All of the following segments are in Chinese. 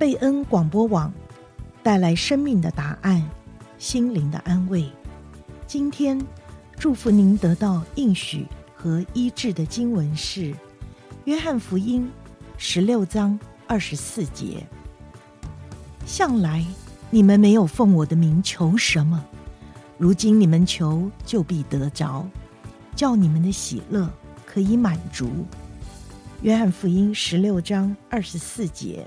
贝恩广播网带来生命的答案，心灵的安慰。今天祝福您得到应许和医治的经文是《约翰福音》十六章二十四节。向来你们没有奉我的名求什么，如今你们求就必得着，叫你们的喜乐可以满足。约翰福音十六章二十四节。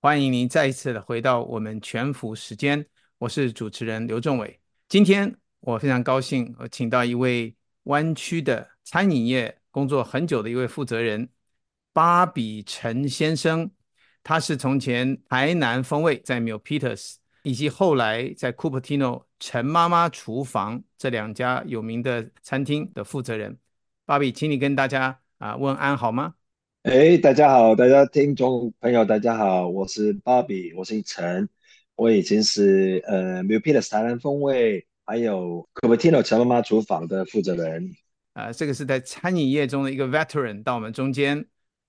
欢迎您再一次的回到我们全福时间，我是主持人刘仲伟。今天我非常高兴，我请到一位湾区的。餐饮业工作很久的一位负责人，巴比陈先生，他是从前台南风味在 Milpitas，以及后来在 Cupertino 陈妈妈厨房这两家有名的餐厅的负责人。巴比，请你跟大家啊问安好吗？哎，大家好，大家听众朋友大家好，我是芭比，我姓陈，我已经是呃 Milpitas 台南风味还有 Cupertino 陈妈妈厨房的负责人。啊，这个是在餐饮业中的一个 veteran 到我们中间，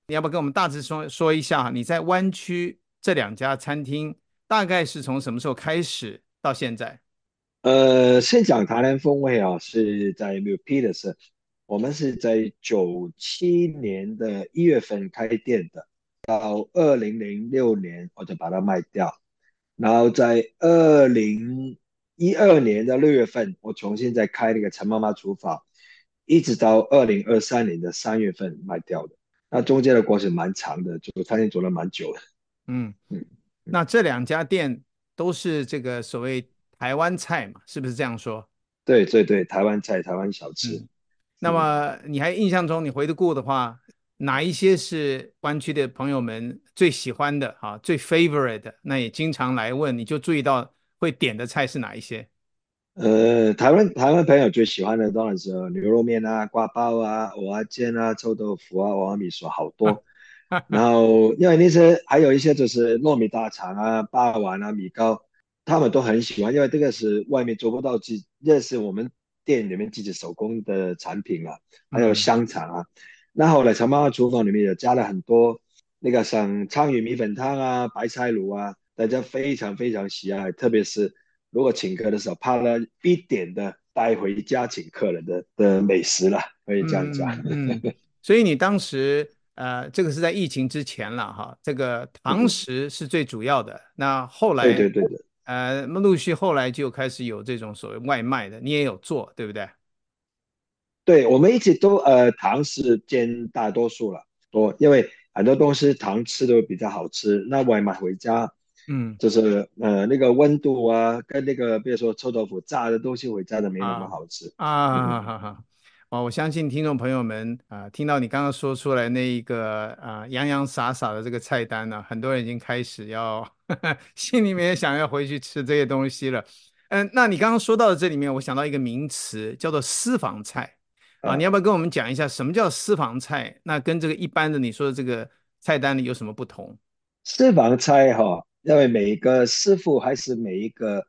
你要不要跟我们大致说说一下？你在湾区这两家餐厅大概是从什么时候开始到现在？呃，先讲台南风味啊，是在 Milpitas，我们是在九七年的一月份开店的，到二零零六年我就把它卖掉，然后在二零一二年的六月份，我重新再开那个陈妈妈厨房。一直到二零二三年的三月份卖掉的，那中间的过程蛮长的，就餐厅做了蛮久的。嗯嗯，那这两家店都是这个所谓台湾菜嘛，是不是这样说？对对对，台湾菜、台湾小吃。嗯、那么你还印象中，你回得过的话，哪一些是湾区的朋友们最喜欢的啊？最 favorite 的，那也经常来问，你就注意到会点的菜是哪一些？呃，台湾台湾朋友最喜欢的当然是牛肉面啊、挂包啊、蚵仔煎啊、臭豆腐啊、娃娃米索好多。然后因为那些还有一些就是糯米大肠啊、霸王啊、米糕，他们都很喜欢，因为这个是外面做不到，这这是我们店里面自己手工的产品啊。还有香肠啊，那后来陈妈妈厨房里面也加了很多那个像鯧鱼米粉汤啊、白菜卤啊，大家非常非常喜爱，特别是。如果请客的时候，怕了一点的带回家请客人的的美食了，可以这样讲。嗯，嗯所以你当时呃，这个是在疫情之前了哈，这个堂食是最主要的。嗯、那后来对对对的，呃，陆续后来就开始有这种所谓外卖的，你也有做，对不对？对，我们一直都呃糖是占大多数了，多，因为很多东西糖吃都比较好吃，那外卖回家。嗯，就是呃那个温度啊，跟那个比如说臭豆腐炸的东西回家的没那么好吃啊。啊哈哈，哦，我相信听众朋友们啊，听到你刚刚说出来那一个啊洋洋洒洒的这个菜单呢，啊，很多人已经开始要 心里面也想要回去吃这些东西了。嗯，那你刚刚说到的这里面，我想到一个名词叫做私房菜啊，你要不要跟我们讲一下什么叫私房菜？那跟这个一般的你说的这个菜单里有什么不同？私房菜哈。因为每一个师傅还是每一个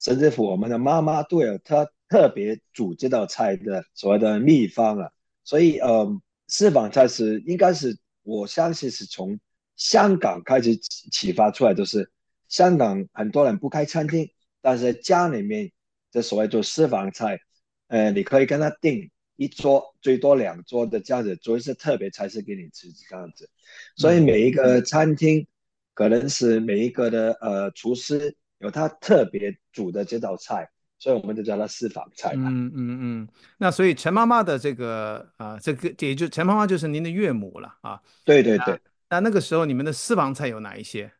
甚至乎我们的妈妈都有特特别煮这道菜的所谓的秘方啊，所以呃，私房菜是应该是我相信是从香港开始启发出来，就是香港很多人不开餐厅，但是在家里面这所谓做私房菜，呃，你可以跟他订一桌最多两桌的这样子做一些特别菜式给你吃这样子，所以每一个餐厅。可能是每一个的呃厨师有他特别煮的这道菜，所以我们就叫它私房菜嘛。嗯嗯嗯。那所以陈妈妈的这个啊、呃，这个也就陈妈妈就是您的岳母了啊。对对对。那那个时候你们的私房菜有哪一些？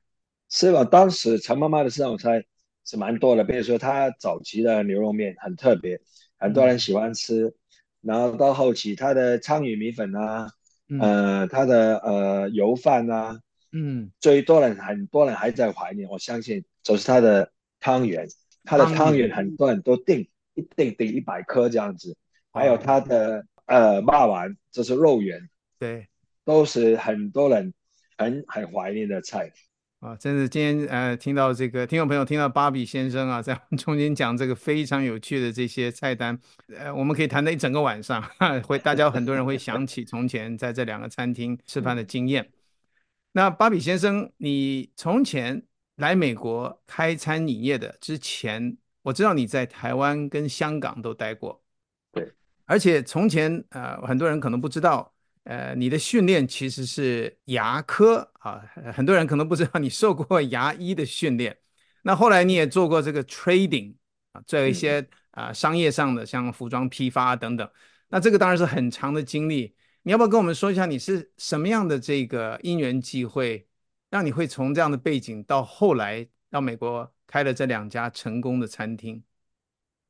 私房当时陈妈妈的私房菜是蛮多的，比如说她早期的牛肉面很特别，很多人喜欢吃。嗯、然后到后期她的鲳鱼米粉啊，嗯、呃，她的呃油饭啊，嗯，最多人很多人还在怀念，我相信就是她的汤圆，她的汤圆很多人都订一订订一百颗这样子，还有她的呃肉丸，就是肉圆，对，都是很多人很很怀念的菜。啊，真是今天呃，听到这个听众朋友听到芭比先生啊，在我们中间讲这个非常有趣的这些菜单，呃，我们可以谈到一整个晚上，会大家很多人会想起从前在这两个餐厅吃饭的经验。那芭比先生，你从前来美国开餐饮业的之前，我知道你在台湾跟香港都待过，对，而且从前呃，很多人可能不知道。呃，你的训练其实是牙科啊，很多人可能不知道你受过 牙医的训练。那后来你也做过这个 trading 啊，做一些啊、呃、商业上的，像服装批发等等。那这个当然是很长的经历。你要不要跟我们说一下，你是什么样的这个因缘际会，让你会从这样的背景到后来到美国开了这两家成功的餐厅？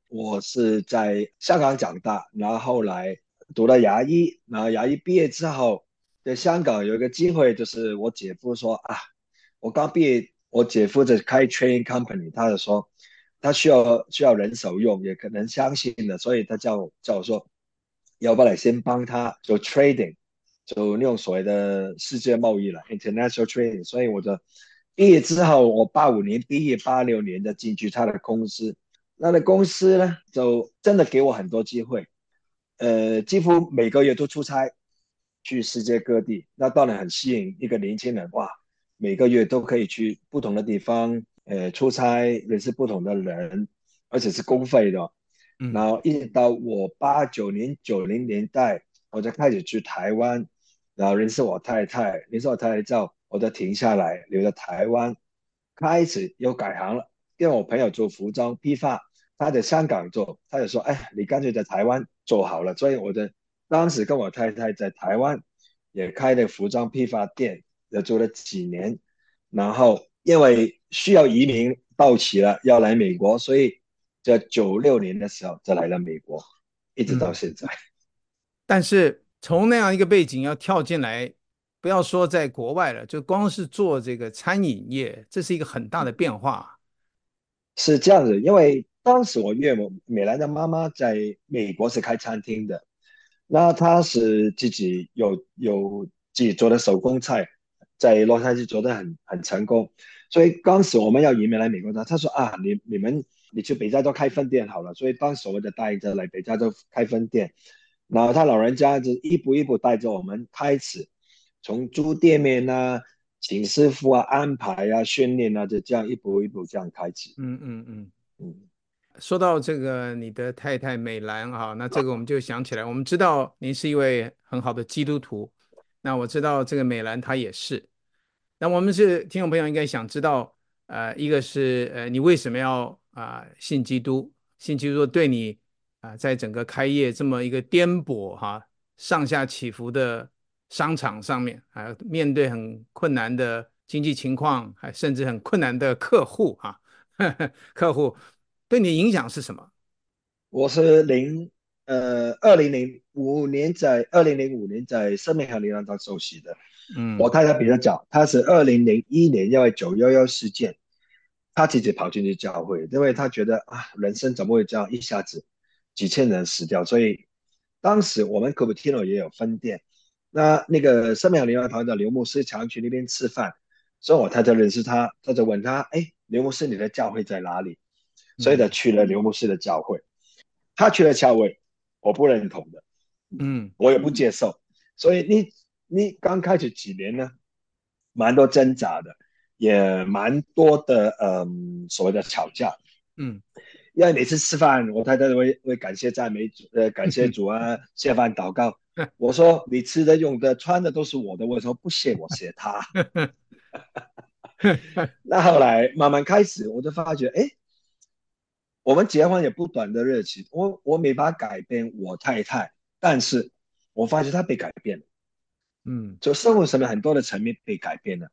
我是在香港长大，然后后来。读了牙医，然后牙医毕业之后，在香港有一个机会，就是我姐夫说啊，我刚毕业，我姐夫在开 training company，他就说他需要需要人手用，也可能相信的，所以他叫我叫我说，要不来先帮他做 trading，就用所谓的世界贸易了，international trading。所以我就毕业之后，我八五年毕业，八六年的进去他的公司，那的公司呢，就真的给我很多机会。呃，几乎每个月都出差去世界各地，那当然很吸引一个年轻人哇！每个月都可以去不同的地方，呃，出差认识不同的人，而且是公费的。嗯，然后一直到我八九年、九零年代，我就开始去台湾，然后认识我太太，认识我太太之后，我就停下来留在台湾，开始又改行了，因为我朋友做服装批发。他在香港做，他就说：“哎，你干脆在台湾做好了。”所以我的当时跟我太太在台湾也开了服装批发店，也做了几年。然后因为需要移民到期了，要来美国，所以在九六年的时候就来了美国，一直到现在。嗯，但是从那样一个背景要跳进来，不要说在国外了，就光是做这个餐饮业，这是一个很大的变化。是这样子，因为。当时我岳母美兰的妈妈在美国是开餐厅的，那她是自己有有自己做的手工菜，在洛杉矶做的很很成功，所以当时我们要移民来美国的，她说啊，你你们你去北加州开分店好了，所以当时我就带着来北加州开分店，然后他老人家就一步一步带着我们开始，从租店面啊，请师傅啊，安排啊，训练啊，就这样一步一步这样开始。嗯嗯嗯嗯。说到这个，你的太太美兰啊，那这个我们就想起来，我们知道您是一位很好的基督徒，那我知道这个美兰她也是。那我们是听众朋友应该想知道，呃，一个是呃，你为什么要啊、信基督？信基督对你啊、在整个开业这么一个颠簸哈、上下起伏的商场上面，啊、面对很困难的经济情况，还甚至很困难的客户哈、啊，客户。对你影响是什么？我是零呃二零零五年在二零零五年在生命和灵粮堂受洗的。嗯，我太太比较早，她是二零零一年因为九幺幺事件，她自己跑进去教会，因为她觉得啊，人生怎么会这样一下子几千人死掉？所以当时我们 Cupertino 也有分店，那那个生命和灵粮堂的刘牧师常去那边吃饭，所以我太太认识他，他就问他，哎，刘牧师，你的教会在哪里？所以他去了刘牧师的教会，他去了教会，我不认同的，嗯，我也不接受。所以你你刚开始几年呢，蛮多挣扎的，也蛮多的嗯所谓的吵架，嗯，因为每次吃饭，我太太会会感谢赞美主，呃，感谢主啊，谢饭祷告。我说你吃的、用的、穿的都是我的，为什么不谢我谢他？那后来慢慢开始，我就发觉，哎。我们结婚也不短的日子，我我没法改变我太太，但是我发现她被改变了，嗯，就生活上面很多的层面被改变了。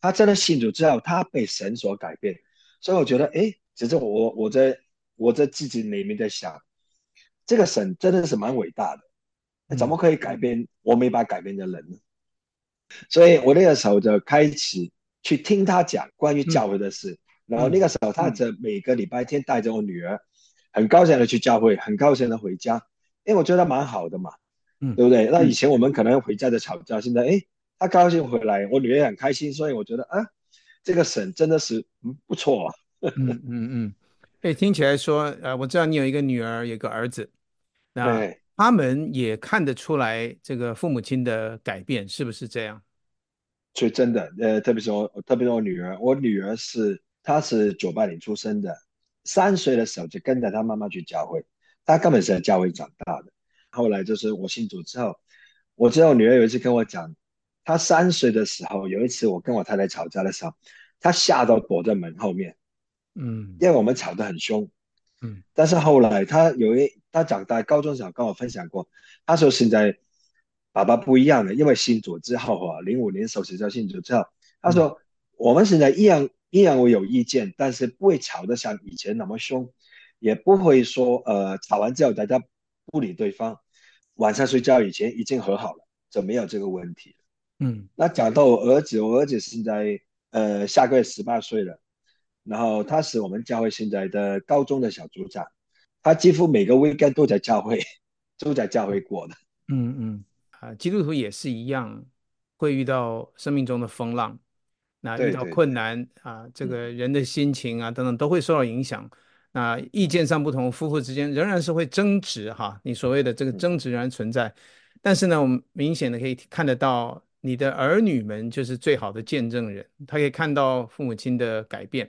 她真的信主之后，她被神所改变，所以我觉得，哎，其实我我在我在自己里面在想，这个神真的是蛮伟大的，怎么可以改变我没法改变的人呢？所以我那个时候就开始去听他讲关于教会的事。嗯然后那个时候，他就每个礼拜天带着我女儿，很高兴的去教会，很高兴的回家，因为我觉得蛮好的嘛，嗯，对不对？那以前我们可能回家就吵架，现在哎，他高兴回来，我女儿也很开心，所以我觉得啊，这个省真的是嗯不错啊，嗯嗯 嗯，哎，听起来说，呃，我知道你有一个女儿，有一个儿子，那他们也看得出来这个父母亲的改变，是不是这样？所以真的，呃，特别是我，特别是我女儿，我女儿是。他是九八年出生的，三岁的时候就跟着他妈妈去教会，他根本是在教会长大的。后来就是我信主之后，我知道我女儿有一次跟我讲，她三岁的时候有一次我跟我太太吵架的时候，她吓到躲在门后面，嗯，因为我们吵得很凶，嗯，但是后来她有一她长大高中时候跟我分享过，她说现在爸爸不一样了，因为信主之后啊，零五年受洗之后信主之后，她说、嗯、我们现在一样。依然我有意见，但是不会吵得像以前那么凶，也不会说呃吵完之后大家不理对方，晚上睡觉以前已经和好了，就没有这个问题。嗯，那讲到我儿子，我儿子现在呃下个月十八岁了，然后他是我们教会现在的高中的小组长，他几乎每个 weekend 都在教会，都在教会过的。嗯嗯，啊，基督徒也是一样，会遇到生命中的风浪。那遇到困难啊，这个人的心情啊等等都会受到影响。那意见上不同，夫妇之间仍然是会争执哈。你所谓的这个争执仍然存在，但是呢，我们明显的可以看得到，你的儿女们就是最好的见证人，他可以看到父母亲的改变。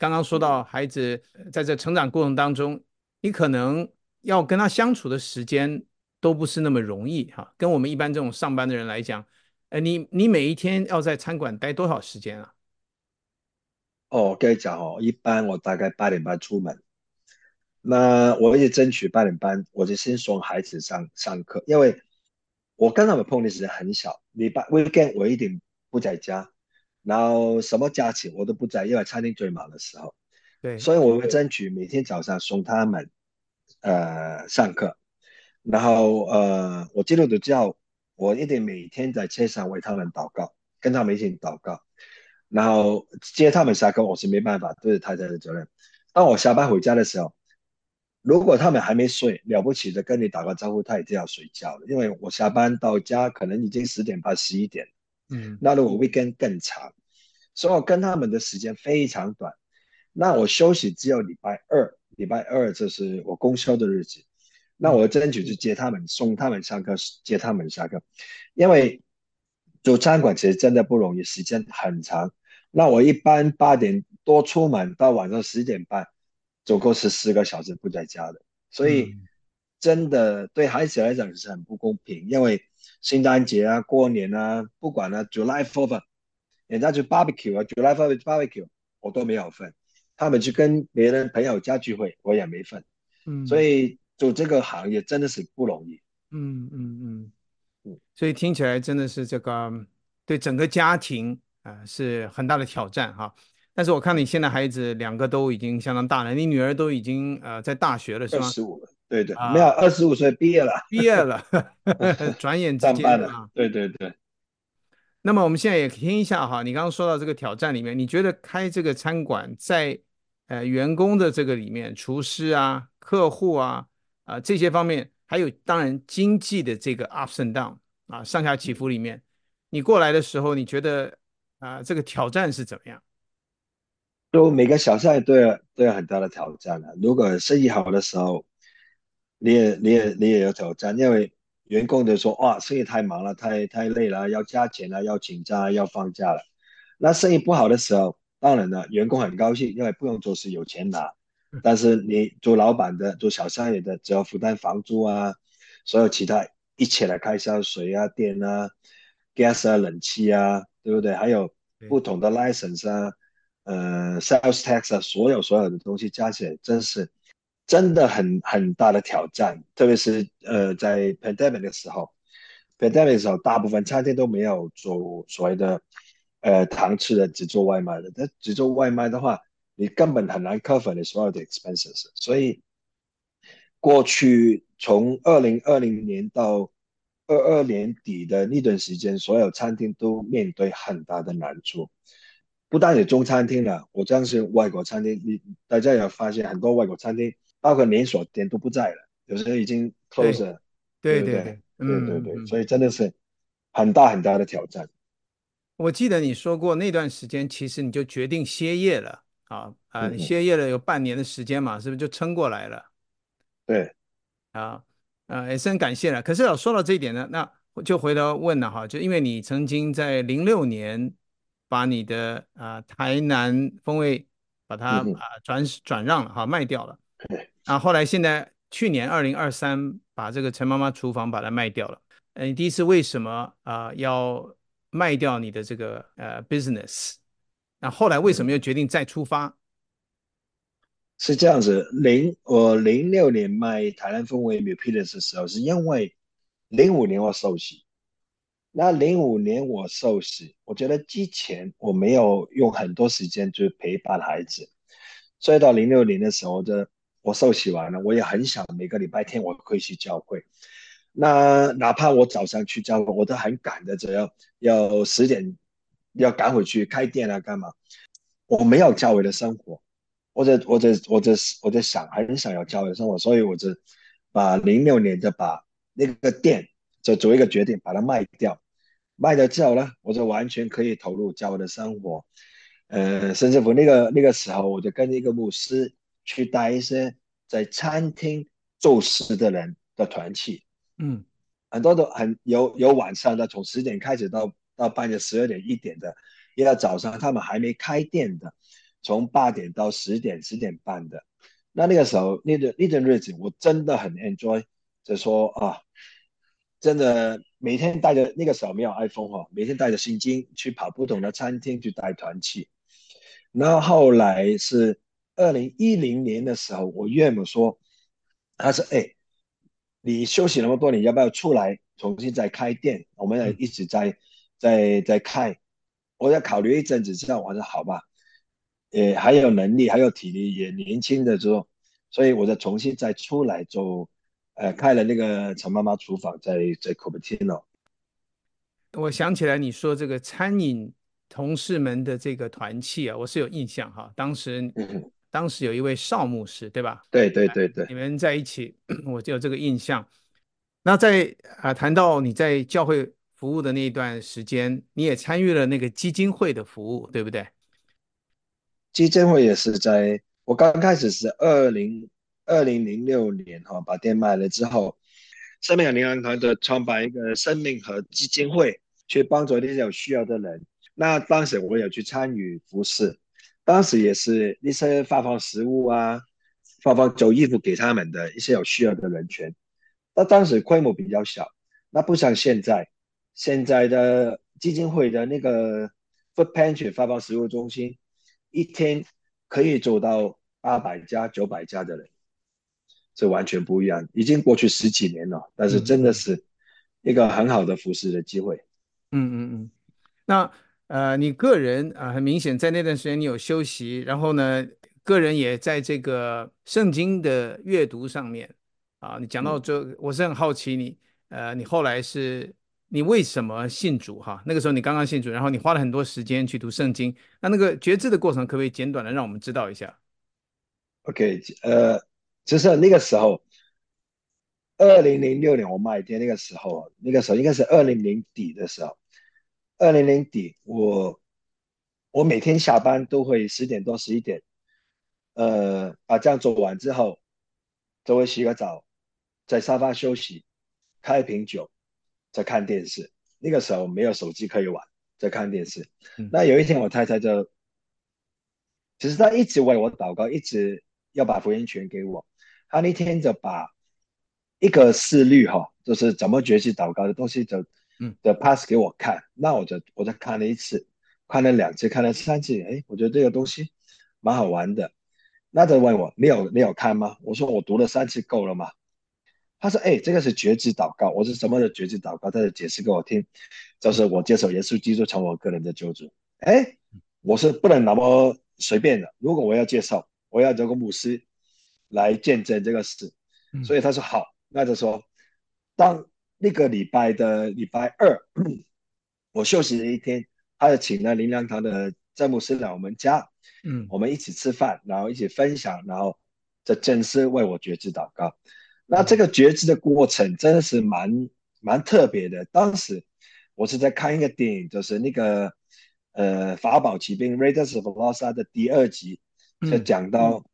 刚刚说到孩子在这成长过程当中，你可能要跟他相处的时间。都不是那么容易哈，跟我们一般这种上班的人来讲，呃，你你每一天要在餐馆待多少时间啊？哦，我跟你讲哦，一般我大概八点半出门，那我也争取八点半，我就先送孩子上上课，因为我跟他们碰的时间很小，礼拜 weekend 我一定不在家，然后什么假期我都不在，因为餐厅最忙的时候，对，所以我会争取每天早上送他们呃上课。然后呃，我进入的之后，我一定每天在车上为他们祷告，跟他们一起祷告。然后接他们下课，我是没办法，这是太太的责任。当我下班回家的时候，如果他们还没睡，了不起的跟你打个招呼，他已经要睡觉了。因为我下班到家可能已经十点半、十一点。嗯，那如果 weekend 更长，所以我跟他们的时间非常短。那我休息只有礼拜二，礼拜二就是我公休的日子。那我争取去接他们，送他们上课，接他们下课，因为做餐馆其实真的不容易，时间很长。那我一般八点多出门，到晚上十点半，总共是四个小时不在家的，所以真的对孩子来讲是很不公平。因为圣诞节啊、过年啊，不管啊，July Fourth，人家去 barbecue 啊，July Fourth barbecue，我都没有份。他们去跟别人朋友家聚会，我也没份。嗯，所以。做这个行业真的是不容易，嗯嗯嗯嗯，所以听起来真的是这个对整个家庭啊、呃、是很大的挑战哈。但是我看你现在孩子两个都已经相当大了，你女儿都已经呃在大学了是吗？二十五了，对对，啊、没有二十五岁毕业了，毕业了，转眼之间了，对对对。那么我们现在也听一下哈，你刚刚说到这个挑战里面，你觉得开这个餐馆在呃员工的这个里面，厨师啊、客户啊。啊，这些方面还有当然经济的这个 ups and down 啊，上下起伏里面，你过来的时候，你觉得啊，这个挑战是怎么样？就每个小赛都有都有很大的挑战的。如果生意好的时候，你也你也你也有挑战，因为员工就说哇，生意太忙了，太太累了，要加钱了，要请假，要放假了。那生意不好的时候，当然了，员工很高兴，因为不用做事，有钱拿。但是你做老板的、做小生意的，只要负担房租啊，所有其他一切的开销，水啊、电啊、gas 啊、冷气啊，对不对？还有不同的 license 啊，呃，sales tax 啊，所有所有的东西加起来，真是真的很很大的挑战。特别是呃，在 pandemic 的时候，pandemic 的时候，大部分餐厅都没有做所谓的呃堂吃的，只做外卖的。但只做外卖的话，你根本很难 cover 你所有的 expenses。所以过去从二零二零年到二二年底的那段时间，所有餐厅都面对很大的难处，不单是中餐厅了，我相信外国餐厅，你大家有发现很多外国餐厅，包括连锁店都不在了，有些已经 close 了，对对对对对对对，所以真的是很大很大的挑战。我记得你说过那段时间，其实你就决定歇业了啊啊，你歇业了有半年的时间嘛，是不是就撑过来了？对，啊。啊，也是很感谢了。可是要说到这一点呢，那就回头问了哈，就因为你曾经在零六年把你的啊、呃、台南风味把它啊、呃、转转让了哈，卖掉了。对。然后后来现在去年二零二三把这个陈妈妈厨房把它卖掉了。呃，你第一次为什么啊、呃、要卖掉你的这个呃 business？那后来为什么又决定再出发？是这样子，零我零六年卖台南风味 MP 的时候，是因为零五年我受洗。那零五年我受洗，我觉得之前我没有用很多时间去陪伴孩子，所以到零六年的时候，这我受洗完了，我也很想每个礼拜天我可以去教会。那哪怕我早上去教会，我都很赶的，只要要十点要赶回去开店啊，干嘛？我没有教会的生活。我在我在我在我在想，很想要教会生活，所以我就把零六年就把那个店就做一个决定，把它卖掉。卖掉之后呢，我就完全可以投入教会的生活。呃，甚至乎那个那个时候，我就跟一个牧师去带一些在餐厅做事的人的团契。嗯，很多都很有有晚上的，从十点开始到到半夜十二点一点的，一到早上他们还没开店的。从八点到十点、十点半的，那那个时候，那段那段日子，我真的很 enjoy。就说啊，真的每天带着那个时候没有 iPhone 哈，每天带着现金去跑不同的餐厅去带团去。然后后来是二零一零年的时候，我岳母说，他说：“哎，你休息那么多年，要不要出来重新再开店？我们俩一直在在在开。”我在考虑一阵子之后，我说：“好吧。”也还有能力，还有体力，也年轻的时候，所以我就重新再出来做，呃，开了那个陈妈妈厨房在在 Cupertino。我想起来你说这个餐饮同事们的这个团契啊，我是有印象哈。当时，嗯、当时有一位邵牧师，对吧？对对对对，你们在一起，我就有这个印象。那在啊谈到你在教会服务的那一段时间，你也参与了那个基金会的服务，对不对？基金会也是在我刚开始是二零二零零六年哈，把店卖了之后，生命银行团队创办一个生命和基金会，去帮助那些有需要的人。那当时我也去参与服侍，当时也是那些发放食物啊，发放旧衣服给他们的一些有需要的人群。那当时规模比较小，那不像现在，现在的基金会的那个 food pantry 发放食物中心。一天可以做到八百家、九百家的人，这完全不一样。已经过去十几年了，但是真的是一个很好的服侍的机会。嗯嗯嗯。那呃，你个人啊、很明显在那段时间你有休息，然后呢，个人也在这个圣经的阅读上面啊。你讲到这，我是很好奇你呃，你后来是。你为什么信主？哈，那个时候你刚刚信主，然后你花了很多时间去读圣经。那那个觉知的过程，可不可以简短的让我们知道一下？OK，呃，就是那个时候，二零零六年我卖店那个时候，那个时候应该是二零年底的时候。二零年底，我我每天下班都会十点多十一点，呃，把这样做完之后，就会洗个澡，在沙发休息，开一瓶酒。在看电视，那个时候没有手机可以玩，在看电视。嗯、那有一天，我太太就，其实她一直为我祷告，一直要把福音权给我。她那天就把一个思虑哈，就是怎么学习祷告的东西就的 pass 给我看，那我就我就看了一次，看了两次，看了三次，哎，我觉得这个东西蛮好玩的。那就问我，你有你有看吗？我说我读了三次够了吗？他说，哎，这个是绝志祷告。我说什么的绝志祷告？他就解释给我听，就是我接受耶稣基督成为我个人的救主。哎，我是不能那么随便的。如果我要接受，我要找个牧师来见证这个事。所以他说好，那就说当那个礼拜的礼拜二，我休息了一天，他就请了灵粮堂的詹姆斯来我们家。嗯，我们一起吃饭，然后一起分享，然后这正式为我绝志祷告。那这个觉知的过程真的是蛮蛮特别的。当时我是在看一个电影，就是那个呃法宝奇兵 Raiders of Lost 的第二集，就讲到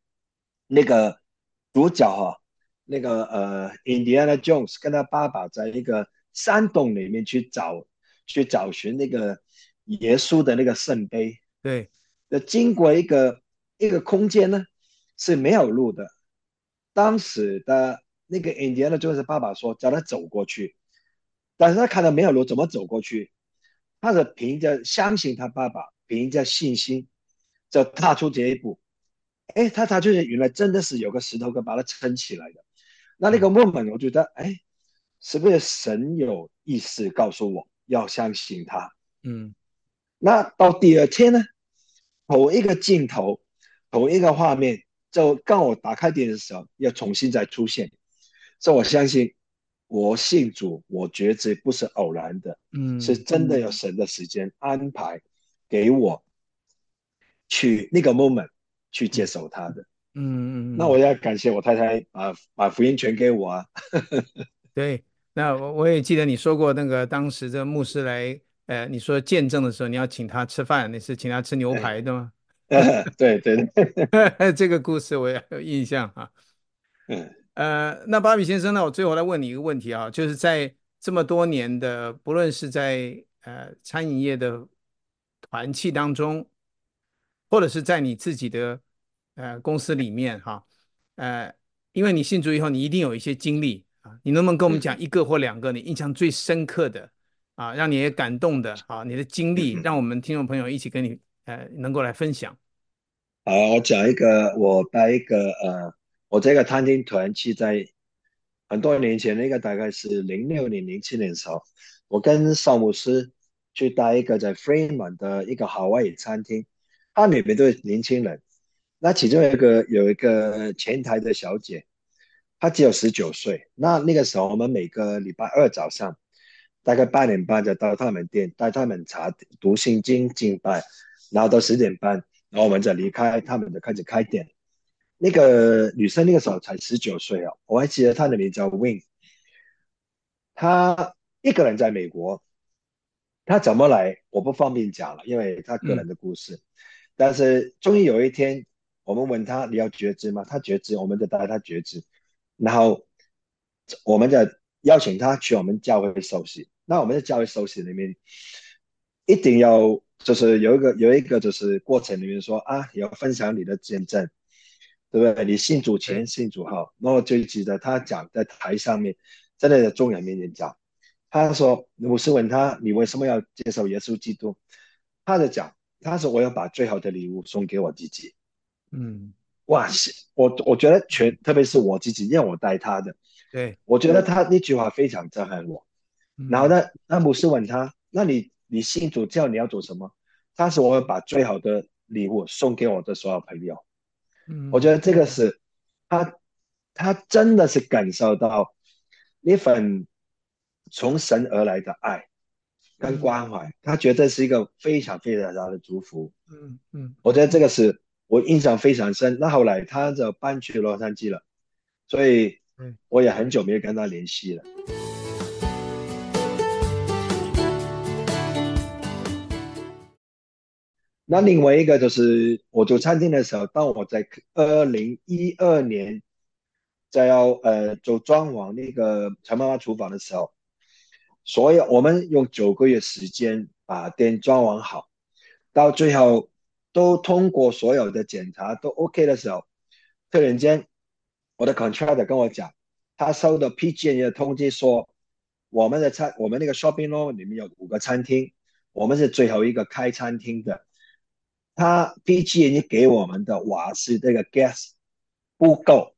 那个主角哈，那个呃 Indiana Jones 跟他爸爸在一个山洞里面去找去找寻那个耶稣的那个圣杯。对。那经过一个一个空间呢，是没有路的。当时的那个印第安的就是爸爸说叫他走过去，但是他看到没有路，怎么走过去？他是凭着相信他爸爸，凭着信心就踏出这一步。哎，他他就是原来真的是有个石头可以把他撑起来的。那那个 moment 我觉得，哎，是不是神有意思告诉我要相信他？嗯，那到第二天呢？同一个镜头，同一个画面，就刚我打开电视的时候，又重新再出现。所以我相信，我信主，我觉得这不是偶然的，嗯，是真的有神的时间安排给我去那个 moment 去接受他的。嗯嗯。那我要感谢我太太把把福音全给我啊。对，那我我也记得你说过，那个当时这个牧师来。呃，你说见证的时候，你要请他吃饭，你是请他吃牛排的吗？对 对对，这个故事我也有印象啊。嗯，呃，那巴比先生呢？我最后来问你一个问题啊，就是在这么多年的，不论是在呃餐饮业的团契当中，或者是在你自己的呃公司里面哈，呃，因为你信主以后，你一定有一些经历啊，你能不能跟我们讲一个或两个你印象最深刻的？啊，让你也感动的啊，你的经历，让我们听众朋友一起跟你呃，能够来分享。好，我讲一个，我带一个呃，我这个餐厅团契在很多年前，那个大概是零六年、零七年的时候，我跟邵牧师去带一个在 Fremont 的一个夏威夷餐厅，他里面都是年轻人，那其中有一个有一个前台的小姐，她只有十九岁，那那个时候我们每个礼拜二早上。大概八点半就到他们店，带他们查读圣经敬拜，然后到十点半，然后我们就离开，他们就开始开店。那个女生那个时候才十九岁哦，我还记得她的名字叫 Win。她一个人在美国，她怎么来我不方便讲了，因为她个人的故事。但是终于有一天，我们问她你要觉知吗？她觉知，我们就带她觉知，然后我们就邀请她去我们教会受洗。那我们在教会受洗里面，一定要就是有一个有一个就是过程里面说啊，要分享你的见证，对不对？你信主前信主后，然后就记得他讲在台上面，在那个众人面前讲，他说牧师问他你为什么要接受耶稣基督？他就讲，他说我要把最好的礼物送给我自己。嗯，哇，我我觉得全特别是我自己，因为我带他的，对，我觉得他那句话非常震撼我。然后呢，那牧师问他：“那你你信主教你要做什么？”他说：“我要把最好的礼物送给我的所有朋友。”嗯，我觉得这个是他他真的是感受到那份从神而来的爱跟关怀，他觉得是一个非常非常大的祝福。嗯嗯，我觉得这个是我印象非常深。那后来他就搬去洛杉矶了，所以我也很久没有跟他联系了。那另外一个就是我做餐厅的时候，当我在二零一二年在要呃做装潢那个陈妈妈厨房的时候，所以我们用九个月时间把店装潢好，到最后都通过所有的检查都 OK 的时候，突然间我的 contractor 跟我讲，他收到 PG&E 的通知说，我们的餐，我们那个 shopping mall 里面有五个餐厅，我们是最后一个开餐厅的。他 PG&E 给我们的瓦斯这个 gas 不够，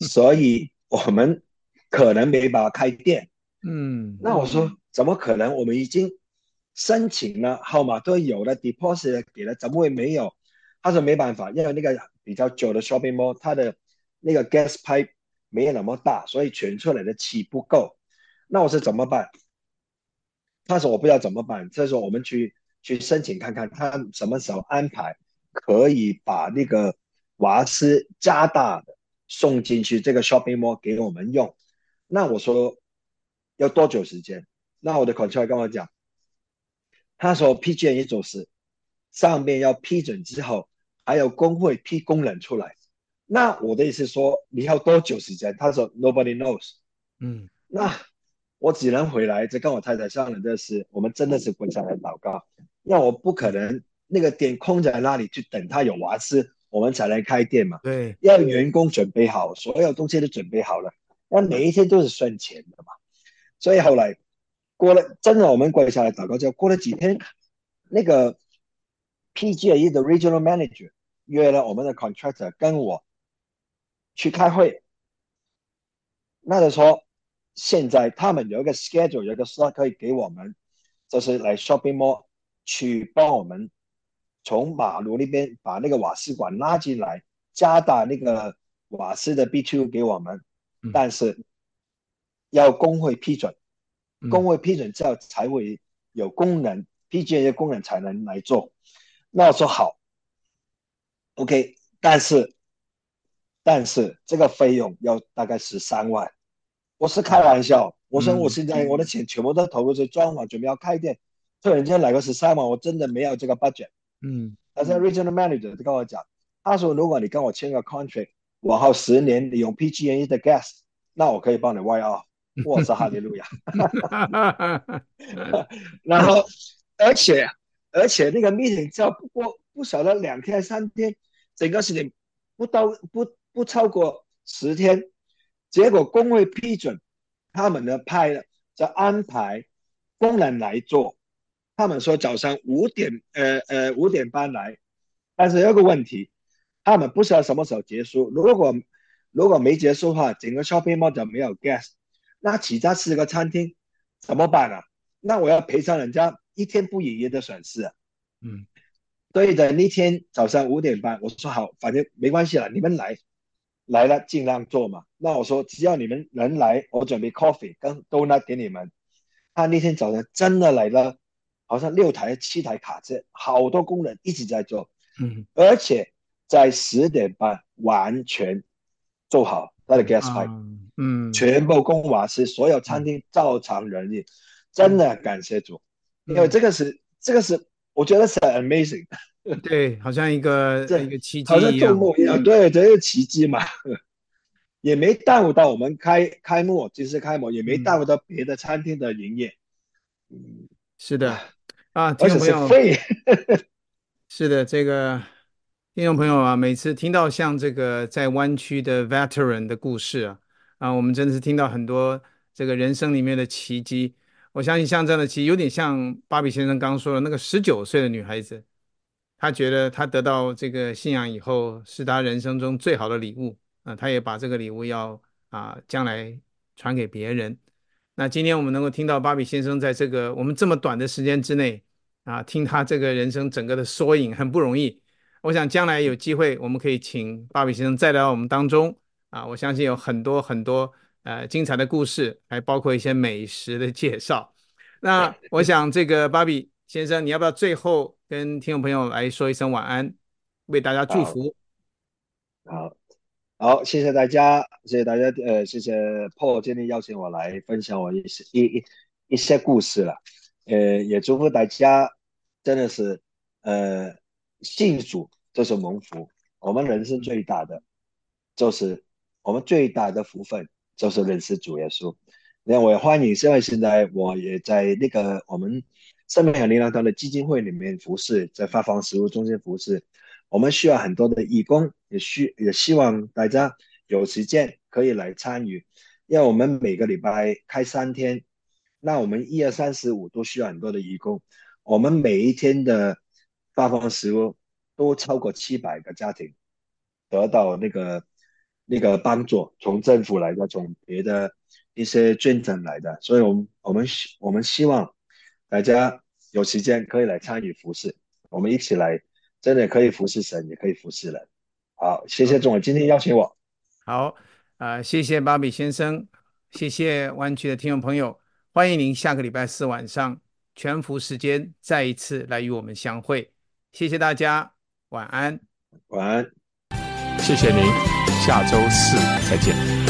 所以我们可能没办法开店。嗯，那我说怎么可能？我们已经申请了，号码都有了，deposit 给了，怎么会没有？他说没办法，因为那个比较久的 shopping mall，它的那个 gas pipe 没有那么大，所以传出来的气不够。那我说怎么办？他说我不知道怎么办。这时候我们去去申请看看，他什么时候安排可以把那个瓦斯加大的送进去这个 shopping mall 给我们用。那我说要多久时间？那我的 contractor 跟我讲，他说 PG&E 做事上面要批准之后，还有工会批工人出来。那我的意思说你要多久时间？他说 Nobody knows。嗯，那。我只能回来，这跟我太太商量的是，我们真的是跪下来祷告，因为我不可能那个店空在那里去等他有瓦斯，我们才来开店嘛。对，要员工准备好，所有东西都准备好了，那每一天都是算钱的嘛。所以后来过了，真的我们跪下来祷告之后，过了几天，那个 PG&E 的 Regional Manager 约了我们的 Contractor 跟我去开会，那就说。现在他们有一个 schedule，有一个 slot 可以给我们，就是来 shopping mall 去帮我们从马路那边把那个瓦斯管拉进来，加大那个瓦斯的 BTO 给我们，但是要工会批准，工会批准之后才会有工人，PG&E 工人才能来做。那我说好，OK，但是但是这个费用要大概十三万。我是开玩笑，我说我现在我的钱全部都投入在装潢，准备要开店，突然间来个十三万，我真的没有这个 budget。嗯，但是 regional manager 就跟我讲，他说如果你跟我签个 contract，往后十年你用 PG&E 的 gas，那我可以帮你 write off。我是哈利路亚。然后，而且而且那个 meeting 只要不过不少了两天三天，整个事情不到不不超过十天。结果工会批准，他们的派了就安排工人来做。他们说早上五点，呃呃五点半来，但是有个问题，他们不知道什么时候结束。如果如果没结束的话，整个 shopping mall 就没有 guest，那其他四个餐厅怎么办啊？那我要赔偿人家一天不营业的损失啊。嗯，对的，那天早上五点半，我说好，反正没关系了，你们来。来了，尽量做嘛。那我说，只要你们能来，我准备 coffee 跟 donut 给你们。他那天早上真的来了，好像六台、七台卡车，好多工人一直在做。嗯，而且在十点半完全做好他的 gas pipe，嗯，全部供瓦斯，所有餐厅照常营业。真的感谢主，因为这个是这个是我觉得是 amazing。对，好像一个一个奇迹好像做梦一样。对，这是奇迹嘛，也没耽误到我们开开幕，即使开幕也没耽误到别的餐厅的营业。嗯，是的，啊，听众朋友，是的，这个听众朋友啊，每次听到像这个在湾区的 veteran 的故事啊，啊，我们真的是听到很多这个人生里面的奇迹。我相信像这样的奇迹，有点像巴比先生刚刚说的那个十九岁的女孩子。她觉得她得到这个信仰以后是她人生中最好的礼物啊，她也把这个礼物要啊将来传给别人。那今天我们能够听到巴比先生在这个我们这么短的时间之内啊，听他这个人生整个的缩影很不容易。我想将来有机会我们可以请巴比先生再来我们当中啊，我相信有很多很多呃精彩的故事，还包括一些美食的介绍。那我想这个巴比先生，你要不要最后？跟听众朋友来说一声晚安，为大家祝福。好，好，谢谢大家，谢谢大家，呃，谢谢 Paul 今天邀请我来分享我一些一一一些故事了，呃，也祝福大家，真的是，呃，信主就是蒙福，我们人生最大的就是我们最大的福分就是认识主耶稣。那我也欢迎，因为现在我也在那个我们。生命和灵粮堂的基金会里面服侍，在发放食物中心服侍，我们需要很多的义工，也需也希望大家有时间可以来参与，因为我们每个礼拜开三天，那我们一二三四五都需要很多的义工，我们每一天的发放食物都超过七百个家庭得到那个那个帮助，从政府来的，从别的一些捐赠来的，所以我们我们希我们希望大家有时间可以来参与服侍，我们一起来，真的可以服侍神，也可以服侍人。好，谢谢总，今天邀请我。好，啊、谢谢巴比先生，谢谢湾区的听众朋友。欢迎您下个礼拜四晚上全福时间再一次来与我们相会，谢谢大家，晚安，晚安，谢谢您，下周四再见。